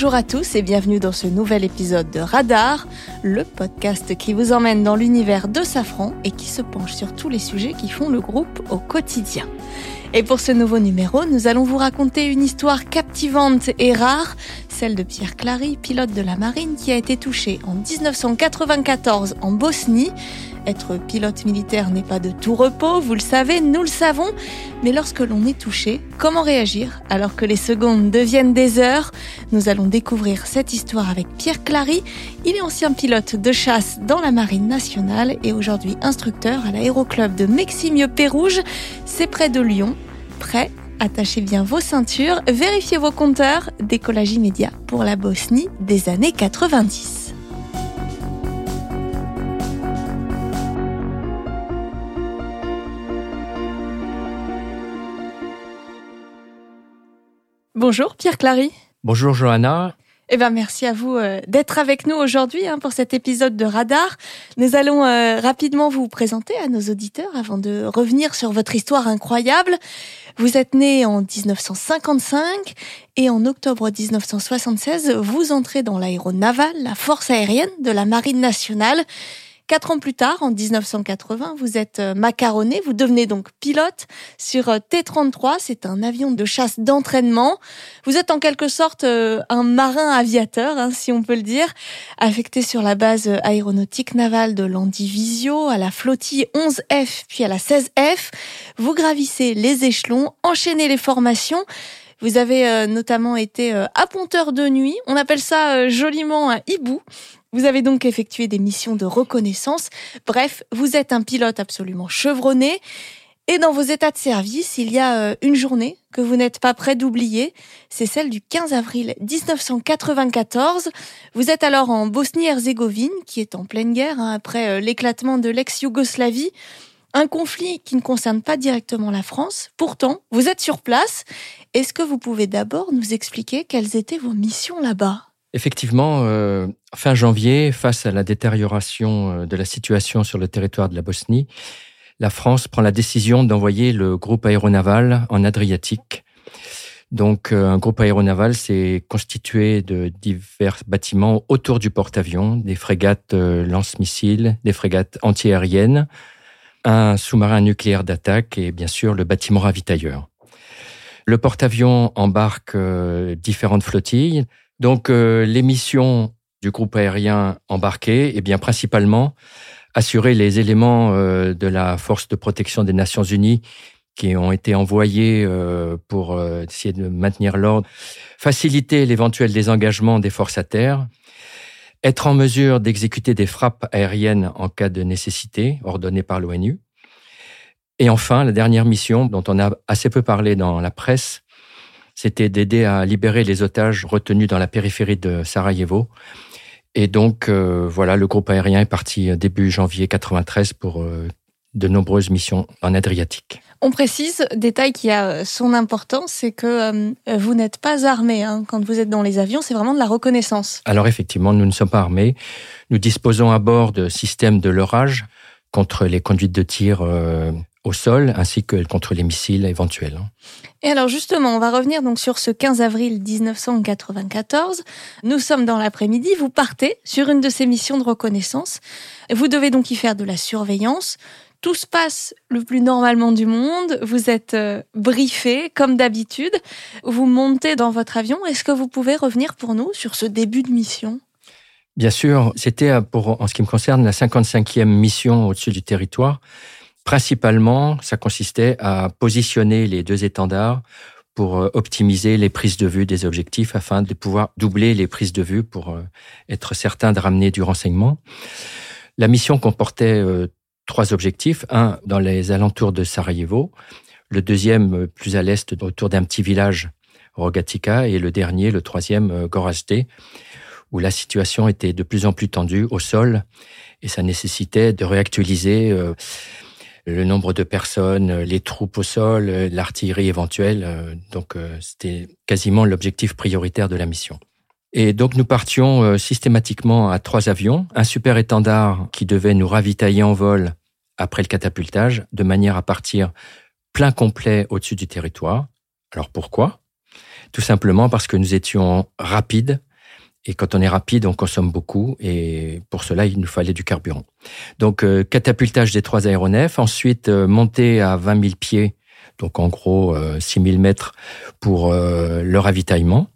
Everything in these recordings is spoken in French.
Bonjour à tous et bienvenue dans ce nouvel épisode de Radar, le podcast qui vous emmène dans l'univers de Safran et qui se penche sur tous les sujets qui font le groupe au quotidien. Et pour ce nouveau numéro, nous allons vous raconter une histoire captivante et rare, celle de Pierre Clary, pilote de la marine qui a été touché en 1994 en Bosnie. Être pilote militaire n'est pas de tout repos, vous le savez, nous le savons, mais lorsque l'on est touché, comment réagir alors que les secondes deviennent des heures? Nous allons découvrir cette histoire avec Pierre Clary. Il est ancien pilote de chasse dans la marine nationale et aujourd'hui instructeur à l'aéroclub de Meximieux-Pérouge. C'est près de Lyon. Prêt Attachez bien vos ceintures, vérifiez vos compteurs, décollage immédiat pour la Bosnie des années 90. Bonjour Pierre Clary. Bonjour Johanna. Eh ben merci à vous euh, d'être avec nous aujourd'hui hein, pour cet épisode de Radar. Nous allons euh, rapidement vous présenter à nos auditeurs avant de revenir sur votre histoire incroyable. Vous êtes né en 1955 et en octobre 1976, vous entrez dans l'aéronaval, la force aérienne de la Marine nationale. Quatre ans plus tard, en 1980, vous êtes euh, macaroné, vous devenez donc pilote sur euh, T-33, c'est un avion de chasse d'entraînement. Vous êtes en quelque sorte euh, un marin aviateur, hein, si on peut le dire, affecté sur la base aéronautique navale de Landivisio, à la flottille 11F, puis à la 16F. Vous gravissez les échelons, enchaînez les formations. Vous avez notamment été apponteur de nuit. On appelle ça joliment un hibou. Vous avez donc effectué des missions de reconnaissance. Bref, vous êtes un pilote absolument chevronné. Et dans vos états de service, il y a euh, une journée que vous n'êtes pas prêt d'oublier. C'est celle du 15 avril 1994. Vous êtes alors en Bosnie-Herzégovine, qui est en pleine guerre hein, après euh, l'éclatement de l'ex-Yougoslavie. Un conflit qui ne concerne pas directement la France. Pourtant, vous êtes sur place. Est-ce que vous pouvez d'abord nous expliquer quelles étaient vos missions là-bas? Effectivement, euh, fin janvier, face à la détérioration euh, de la situation sur le territoire de la Bosnie, la France prend la décision d'envoyer le groupe aéronaval en Adriatique. Donc, euh, un groupe aéronaval, c'est constitué de divers bâtiments autour du porte-avions, des frégates lance-missiles, des frégates antiaériennes, un sous-marin nucléaire d'attaque et bien sûr le bâtiment ravitailleur. Le porte-avions embarque différentes flottilles, donc euh, les missions du groupe aérien embarqué, eh bien principalement assurer les éléments euh, de la force de protection des Nations Unies qui ont été envoyés euh, pour essayer de maintenir l'ordre, faciliter l'éventuel désengagement des forces à terre, être en mesure d'exécuter des frappes aériennes en cas de nécessité ordonnées par l'ONU. Et enfin, la dernière mission dont on a assez peu parlé dans la presse, c'était d'aider à libérer les otages retenus dans la périphérie de Sarajevo. Et donc, euh, voilà, le groupe aérien est parti début janvier 93 pour euh, de nombreuses missions en Adriatique. On précise, détail qui a son importance, c'est que euh, vous n'êtes pas armé. Hein. Quand vous êtes dans les avions, c'est vraiment de la reconnaissance. Alors effectivement, nous ne sommes pas armés. Nous disposons à bord de systèmes de leurrage contre les conduites de tir au sol ainsi que contre les missiles éventuels. Et alors justement, on va revenir donc sur ce 15 avril 1994. Nous sommes dans l'après-midi, vous partez sur une de ces missions de reconnaissance. Vous devez donc y faire de la surveillance. Tout se passe le plus normalement du monde. Vous êtes euh, briefé comme d'habitude. Vous montez dans votre avion. Est-ce que vous pouvez revenir pour nous sur ce début de mission? Bien sûr, c'était euh, pour en ce qui me concerne la 55e mission au-dessus du territoire. Principalement, ça consistait à positionner les deux étendards pour euh, optimiser les prises de vue des objectifs afin de pouvoir doubler les prises de vue pour euh, être certain de ramener du renseignement. La mission comportait euh, trois objectifs. Un, dans les alentours de Sarajevo. Le deuxième, plus à l'est, autour d'un petit village, Rogatica. Et le dernier, le troisième, Gorazde, où la situation était de plus en plus tendue au sol. Et ça nécessitait de réactualiser le nombre de personnes, les troupes au sol, l'artillerie éventuelle. Euh, donc euh, c'était quasiment l'objectif prioritaire de la mission. Et donc nous partions euh, systématiquement à trois avions, un super étendard qui devait nous ravitailler en vol après le catapultage, de manière à partir plein complet au-dessus du territoire. Alors pourquoi? Tout simplement parce que nous étions rapides, Et quand on est rapide, on consomme beaucoup et pour cela, il nous fallait du carburant. Donc, euh, catapultage des trois aéronefs, ensuite euh, montée à 20 000 pieds, donc en gros 6 000 mètres pour le ravitaillement.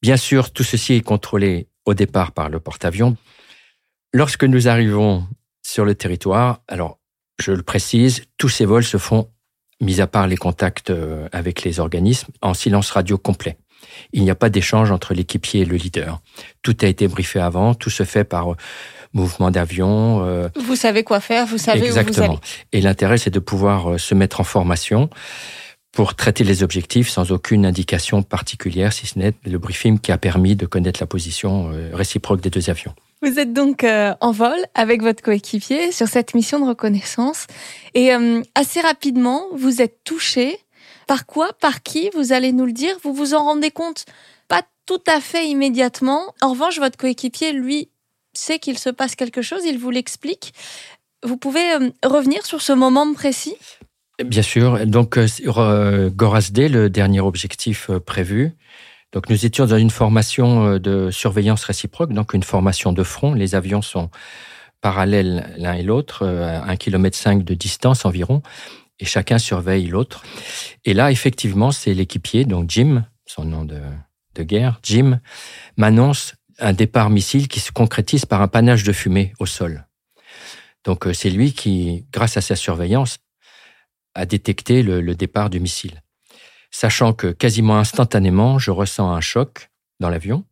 Bien sûr, tout ceci est contrôlé au départ par le porte-avions. Lorsque nous arrivons sur le territoire, alors je le précise, tous ces vols se font, mis à part les contacts euh, avec les organismes, en silence radio complet. Il n'y a pas d'échange entre l'équipier et le leader. Tout a été briefé avant, tout se fait par euh, mouvement d'avion. Euh, vous savez quoi faire, vous savez Exactement. où vous allez. Et l'intérêt, c'est de pouvoir se mettre en formation pour traiter les objectifs sans aucune indication particulière, si ce n'est le briefing qui a permis de connaître la position réciproque des deux avions. Vous êtes donc euh, en vol avec votre coéquipier sur cette mission de reconnaissance et euh, assez rapidement, vous êtes touché. Par quoi Par qui Vous allez nous le dire? Vous vous en rendez compte? Pas tout à fait immédiatement. En revanche, votre coéquipier, lui, sait qu'il se passe quelque chose, il vous l'explique. Vous pouvez euh, revenir sur ce moment précis? Bien sûr. Donc, sur Gorazde, le dernier objectif prévu, donc nous étions dans une formation euh, de surveillance réciproque, donc une formation de front. Les avions sont parallèles l'un et l'autre, euh, à un kilomètre cinq de distance environ, et chacun surveille l'autre. Et là, effectivement, c'est l'équipier, donc Jim, son nom de, de guerre, Jim, m'annonce un départ missile qui se concrétise par un panache de fumée au sol. Donc euh, c'est lui qui, grâce à sa surveillance, a détecté le, le départ du missile sachant que quasiment instantanément, je ressens un choc dans l'avion,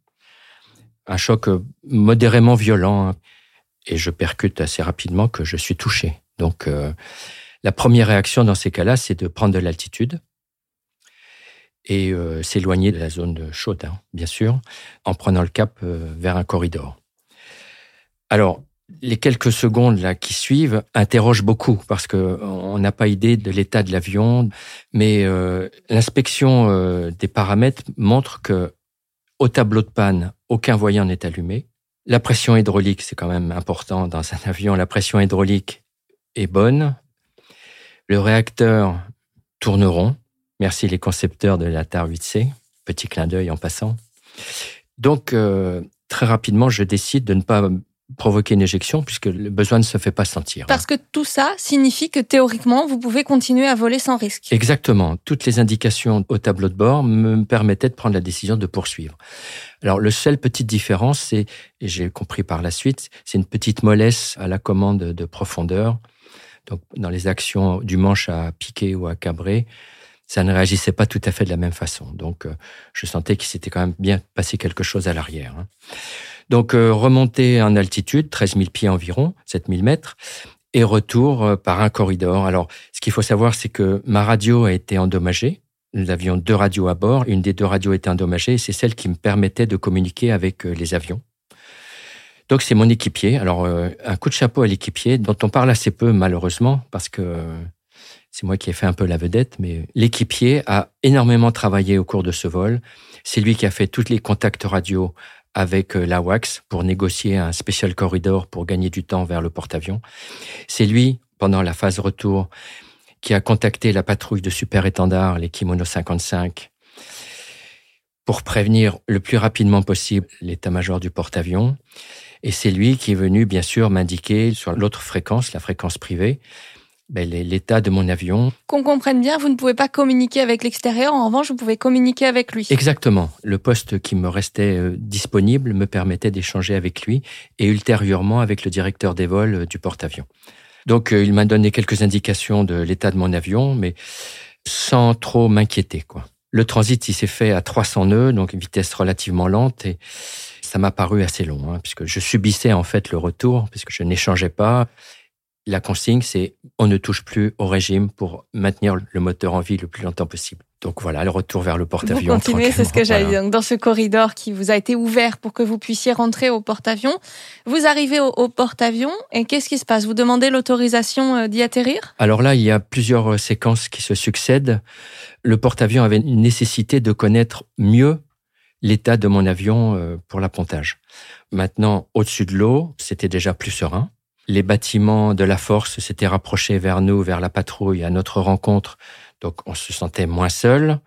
un choc euh, modérément violent, hein, et je percute assez rapidement que je suis touché. Donc, euh, la première réaction dans ces cas-là, c'est de prendre de l'altitude et euh, s'éloigner de la zone chaude, hein, bien sûr, en prenant le cap vers un corridor. Alors, les quelques secondes qui suivent interrogent beaucoup parce que on n'a pas idée de l'état de l'avion, mais euh, l'inspection euh, des paramètres montre que au tableau de panne, aucun voyant n'est allumé. La pression hydraulique, c'est quand même important dans un avion. La pression hydraulique est bonne. Le réacteur tourne rond. Merci les concepteurs de la TAR 8C. Petit clin d'œil en passant. Donc, euh, très rapidement, je décide de ne pas provoquer une éjection puisque le besoin ne se fait pas sentir. Parce que tout ça signifie que théoriquement, vous pouvez continuer à voler sans risque. Exactement. Toutes les indications au tableau de bord me permettaient de prendre la décision de poursuivre. Alors, le seul petite différence, c'est, et j'ai compris par la suite, c'est une petite mollesse à la commande de profondeur. Donc, dans les actions du manche à piquer ou à cabrer, ça ne réagissait pas tout à fait de la même façon. Donc, euh, je sentais qu'il s'était quand même bien passé quelque chose à l'arrière. Hein. Donc euh, remonter en altitude, 13 000 pieds environ, 7 000 mètres, et retour euh, par un corridor. Alors ce qu'il faut savoir, c'est que ma radio a été endommagée. Nous avions deux radios à bord. Une des deux radios était endommagée c'est celle qui me permettait de communiquer avec les avions. Donc c'est mon équipier. Alors un coup de chapeau à l'équipier dont on parle assez peu malheureusement parce que c'est moi qui ai fait un peu la vedette, mais l'équipier a énormément travaillé au cours de ce vol. C'est lui qui a fait tous les contacts radio avec euh, la WAX pour négocier un spécial corridor pour gagner du temps vers le porte-avions. C'est lui, pendant la phase retour, qui a contacté la patrouille de super-étendard, les Kimono 55, pour prévenir le plus rapidement possible l'état-major du porte-avions. Et c'est lui qui est venu, bien sûr, m'indiquer sur l'autre fréquence, la fréquence privée, ben, l'état de mon avion. Qu'on comprenne bien, vous ne pouvez pas communiquer avec l'extérieur, en revanche, vous pouvez communiquer avec lui. Exactement. Le poste qui me restait euh, disponible me permettait d'échanger avec lui et ultérieurement avec le directeur des vols euh, du porte-avions. Donc, euh, il m'a donné quelques indications de l'état de mon avion, mais sans trop m'inquiéter, quoi. Le transit, il s'est fait à 300 nœuds, donc une vitesse relativement lente et ça m'a paru assez long, hein, puisque je subissais en fait le retour, puisque je n'échangeais pas la consigne, c'est on ne touche plus au régime pour maintenir le moteur en vie le plus longtemps possible. Donc voilà, le retour vers le porte-avions. Vous continuez, c'est ce que j'allais dire. Dans ce corridor qui vous a été ouvert pour que vous puissiez rentrer au porte-avions, vous arrivez au, porte-avions et qu'est-ce qui se passe? Vous demandez l'autorisation euh, d'y atterrir? Alors là, il y a plusieurs euh, séquences qui se succèdent. Le porte-avions avait une nécessité de connaître mieux l'état de mon avion euh, pour l'appontage. Maintenant, au-dessus de l'eau, c'était déjà plus serein les bâtiments de la force s'étaient rapprochés vers nous, vers la patrouille, à notre rencontre, donc on se sentait moins seul.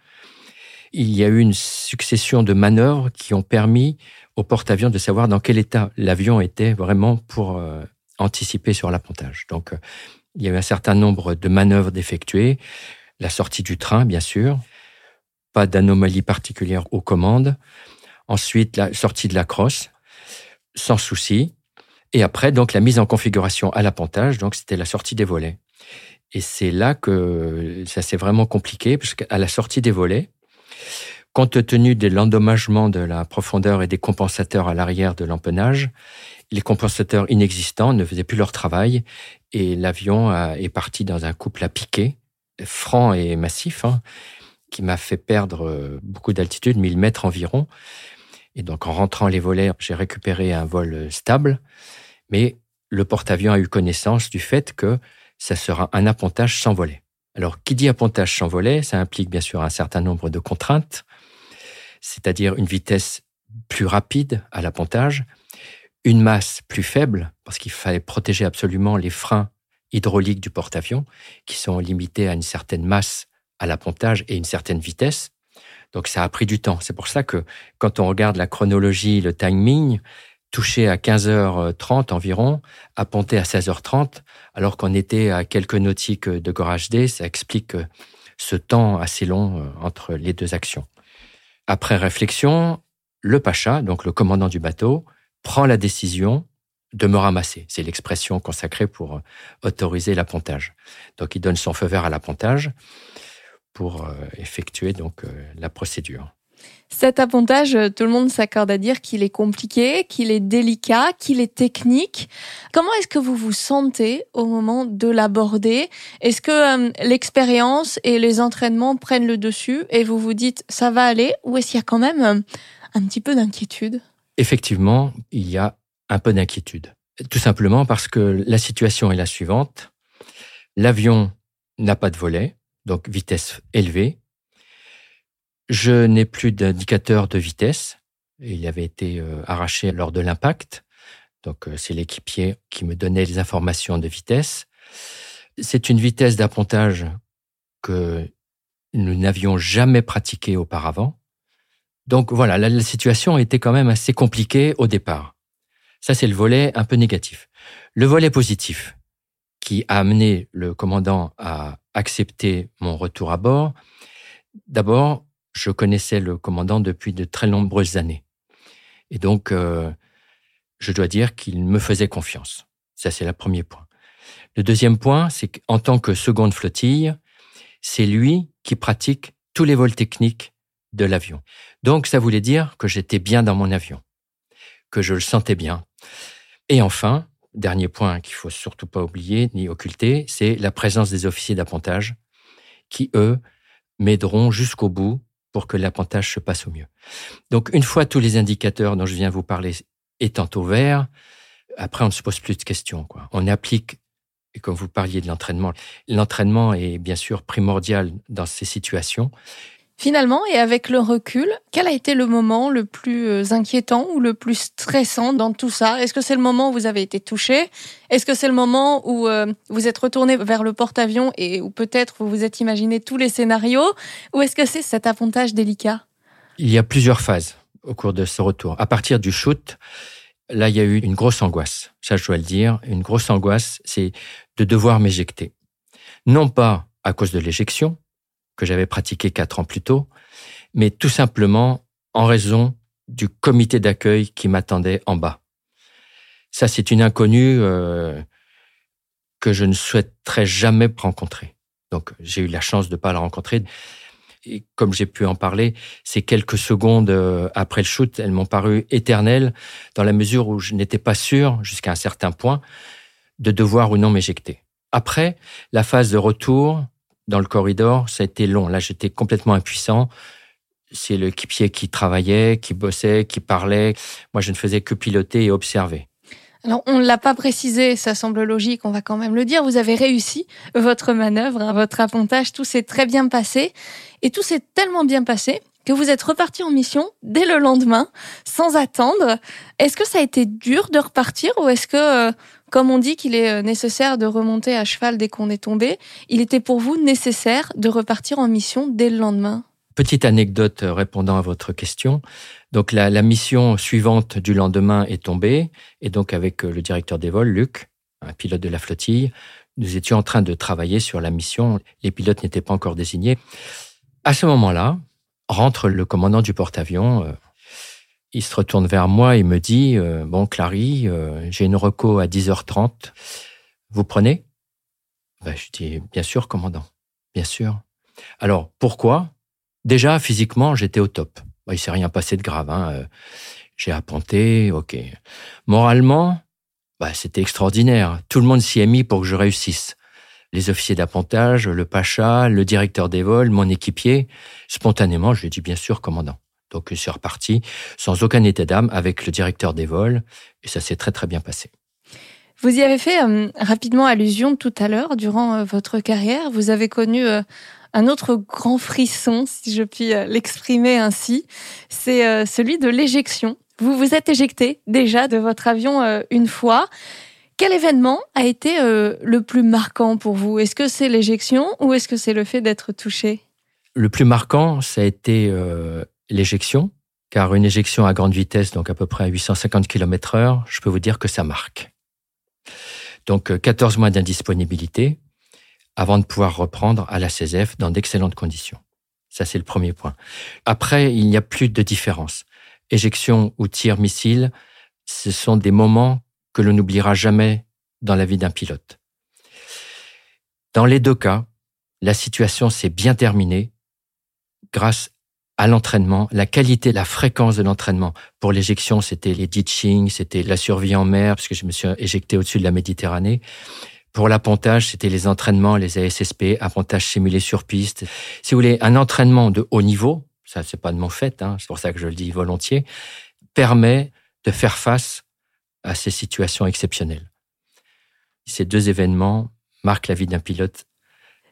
il y a eu une succession de manœuvres qui ont permis au porte-avions de savoir dans quel état l'avion était vraiment pour euh, anticiper sur l'appontage. Donc, euh, il y a eu un certain nombre de manœuvres d'effectuer. La sortie du train, bien sûr. Pas d'anomalie particulière aux commandes. Ensuite, la sortie de la crosse, sans souci. Et après, donc, la mise en configuration à l'appontage. Donc, c'était la sortie des volets. Et c'est là que ça s'est vraiment compliqué, parce qu'à la sortie des volets, compte tenu de l'endommagement de la profondeur et des compensateurs à l'arrière de l'empennage, les compensateurs inexistants ne faisaient plus leur travail et l'avion est parti dans un couple à piquer, franc et massif, hein, qui m'a fait perdre euh, beaucoup d'altitude, 1000 mètres environ. Et donc en rentrant les volets, j'ai récupéré un vol stable, mais le porte-avions a eu connaissance du fait que ça sera un appontage sans volet. Alors, qui dit appontage sans volet, ça implique bien sûr un certain nombre de contraintes, c'est-à-dire une vitesse plus rapide à l'appontage, une masse plus faible, parce qu'il fallait protéger absolument les freins hydrauliques du porte-avions, qui sont limités à une certaine masse à l'appontage et une certaine vitesse. Donc ça a pris du temps. C'est pour ça que quand on regarde la chronologie, le timing, touché à 15h30 environ, apponté à 16h30, alors qu'on était à quelques nautiques de Gorage D, ça explique ce temps assez long euh, entre les deux actions. Après réflexion, le pacha, donc le commandant du bateau, prend la décision de me ramasser. C'est l'expression consacrée pour euh, autoriser l'appontage. Donc il donne son feu vert à l'appontage pour euh, effectuer donc la procédure. Cet appontage, euh, tout le monde s'accorde à dire qu'il est compliqué, qu'il est délicat, qu'il est technique. Comment est-ce que vous vous sentez au moment de l'aborder? Est-ce que euh, l'expérience et les entraînements prennent le dessus et vous vous dites ça va aller ou est-ce qu'il y a quand même euh, un petit peu d'inquiétude? Effectivement, il y a un peu d'inquiétude. Tout simplement parce que la situation est la suivante. L'avion n'a pas de volet, donc vitesse élevée. Je n'ai plus d'indicateur de vitesse. Il avait été euh, arraché lors de l'impact. Donc, euh, c'est l'équipier qui me donnait les informations de vitesse. C'est une vitesse d'appontage que nous n'avions jamais pratiquée auparavant. Donc voilà, la, situation était quand même assez compliquée au départ. Ça, c'est le volet un peu négatif. Le volet positif, qui a amené le commandant à accepter mon retour à bord, d'abord, je connaissais le commandant depuis de très nombreuses années. Et donc, euh, je dois dire qu'il me faisait confiance. Ça, c'est le premier point. Le deuxième point, c'est qu'en tant que seconde flottille, c'est lui qui pratique tous les vols techniques de l'avion. Donc, ça voulait dire que j'étais bien dans mon avion, que je le sentais bien. Et enfin, dernier point qu'il faut surtout pas oublier ni occulter, c'est la présence des officiers d'appontage qui, eux, m'aideront jusqu'au bout pour que l'appontage se passe au mieux. Donc, une fois tous les indicateurs dont je viens vous parler étant au vert, après, on ne se pose plus de questions. Quoi. On applique, et comme vous parliez de l'entraînement, l'entraînement est bien sûr primordial dans ces situations. Finalement, et avec le recul, quel a été le moment le plus euh, inquiétant ou le plus stressant dans tout ça? Est-ce que c'est le moment où vous avez été touché? Est-ce que c'est le moment où euh, vous êtes retourné vers le porte-avions et où peut-être vous vous êtes imaginé tous les scénarios? Ou est-ce que c'est cet appontage délicat? Il y a plusieurs phases au cours de ce retour. À partir du shoot, là, il y a eu une grosse angoisse. Ça, je dois le dire. Une grosse angoisse, c'est de devoir m'éjecter. Non pas à cause de l'éjection, que j'avais pratiqué quatre ans plus tôt, mais tout simplement en raison du comité d'accueil qui m'attendait en bas. Ça, c'est une inconnue euh, que je ne souhaiterais jamais rencontrer. Donc, j'ai eu la chance de ne pas la rencontrer. Et comme j'ai pu en parler, ces quelques secondes euh, après le shoot, elles m'ont paru éternelles dans la mesure où je n'étais pas sûr, jusqu'à un certain point, de devoir ou non m'éjecter. Après, la phase de retour, dans le corridor, ça a été long. Là, j'étais complètement impuissant. C'est l'équipier qui travaillait, qui bossait, qui parlait. Moi, je ne faisais que piloter et observer. Alors, on ne l'a pas précisé, ça semble logique, on va quand même le dire. Vous avez réussi votre manœuvre, hein, votre appontage, tout s'est très bien passé. Et tout s'est tellement bien passé que vous êtes reparti en mission dès le lendemain, sans attendre. Est-ce que ça a été dur de repartir ou est-ce que, euh, comme on dit qu'il est euh, nécessaire de remonter à cheval dès qu'on est tombé, il était pour vous nécessaire de repartir en mission dès le lendemain petite anecdote répondant à votre question. Donc la, la, mission suivante du lendemain est tombée, et donc avec le directeur des vols, Luc, un pilote de la flottille, nous étions en train de travailler sur la mission. Les pilotes n'étaient pas encore désignés. À ce moment-là, rentre le commandant du porte-avions. Euh, il se retourne vers moi et me dit euh, Bon, Clary, euh, j'ai une reco à 10h30. Vous prenez? Ben, Je dis Bien sûr, commandant. Bien sûr. Alors, pourquoi? Déjà, physiquement, j'étais au top. Ben, il s'est rien passé de grave. Hein. J'ai apponté, ok. Moralement, ben, c'était extraordinaire. Tout le monde s'y est mis pour que je réussisse les officiers d'appontage, le pacha, le directeur des vols, mon équipier. Spontanément, je lui ai dit bien sûr, commandant. Donc, je suis reparti sans aucun état d'âme avec le directeur des vols et ça s'est très très bien passé. Vous y avez fait euh, rapidement allusion tout à l'heure durant euh, votre carrière. Vous avez connu euh, un autre grand frisson, si je puis l'exprimer ainsi. C'est celui de l'éjection. Vous vous êtes éjecté déjà de votre avion une fois. Quel événement a été le plus marquant pour vous? Est-ce que c'est l'éjection ou est-ce que c'est le fait d'être touché? Le plus marquant, ça a été euh, l'éjection, car une éjection à grande vitesse, donc à peu près à 850 km heure, je peux vous dire que ça marque. Donc 14 euh, mois d'indisponibilité avant de pouvoir reprendre à la CESF dans d'excellentes conditions. Ça, c'est le premier point. Après, il n'y a plus de différence. Éjection ou tir missile, ce sont des moments que l'on n'oubliera jamais dans la vie d'un pilote. Dans les deux cas, la situation s'est bien terminée grâce à l'entraînement, la qualité, la fréquence de l'entraînement. Pour l'éjection, c'était les ditching, c'était la survie en mer, parce que je me suis éjecté au-dessus de la Méditerranée. Pour l'appontage, c'était les entraînements, les ASSP, appontage simulé sur piste. Si vous voulez, un entraînement de haut niveau, ça c'est pas de mon fait, hein, c'est pour ça que je le dis volontiers, permet de faire face à ces situations exceptionnelles. Ces deux événements marquent la vie d'un pilote.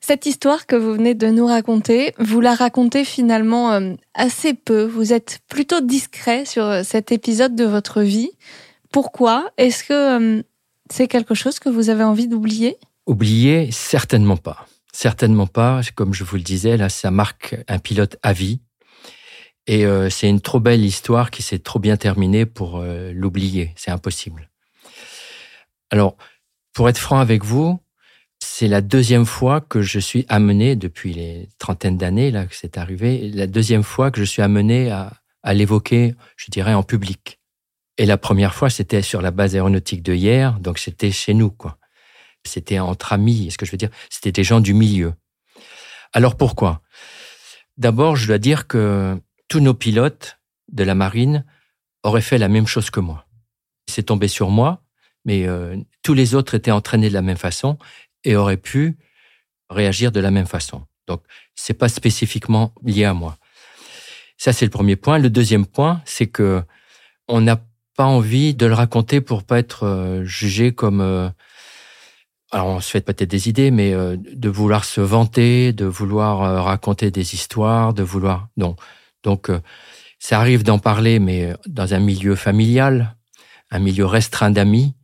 Cette histoire que vous venez de nous raconter, vous la racontez finalement euh, assez peu. Vous êtes plutôt discret sur euh, cet épisode de votre vie. Pourquoi? Est-ce que euh, c'est quelque chose que vous avez envie d'oublier? Oublier, certainement pas. Certainement pas. Comme je vous le disais, là, ça marque un pilote à vie. Et c'est une trop belle histoire qui s'est trop bien terminée pour l'oublier. C'est impossible. Alors, pour être franc avec vous, c'est la deuxième fois que je suis amené, depuis les trentaines d'années là que c'est arrivé, la deuxième fois que je suis amené à, l'évoquer, je dirais, en public. Et la première fois, c'était sur la base aéronautique de hier, donc c'était chez nous, quoi. C'était entre amis, ce que je veux dire, c'était des gens du milieu. Alors pourquoi? D'abord, je dois dire que tous nos pilotes de la marine auraient fait la même chose que moi. C'est tombé sur moi, mais euh, tous les autres étaient entraînés de la même façon et auraient pu réagir de la même façon. Donc, c'est pas spécifiquement lié à moi. Ça, c'est le premier point. Le deuxième point, c'est que on n'a pas envie de le raconter pour pas être euh, jugé comme euh, alors on se fait peut-être des idées, mais de vouloir se vanter, de vouloir raconter des histoires, de vouloir non, donc, euh, ça arrive d'en parler, mais euh, dans un milieu familial, un milieu restreint d'amis.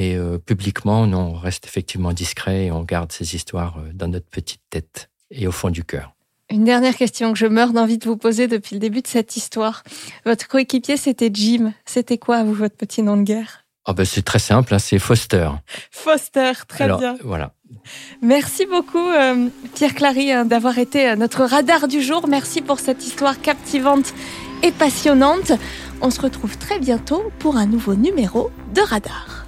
Mais euh, publiquement, on reste effectivement discret et on garde ces histoires dans notre petite tête et au fond du cœur. Une dernière question que je meurs d'envie de vous poser depuis le début de cette histoire. Votre coéquipier, c'était Jim. C'était quoi, vous, votre petit nom de guerre? Oh ben, C'est très simple, hein, c'est Foster. Foster, très bien. Voilà. Merci beaucoup euh, Pierre Clary hein, d'avoir été euh, notre radar du jour. Merci pour cette histoire captivante et passionnante. On se retrouve très bientôt pour un nouveau numéro de Radar.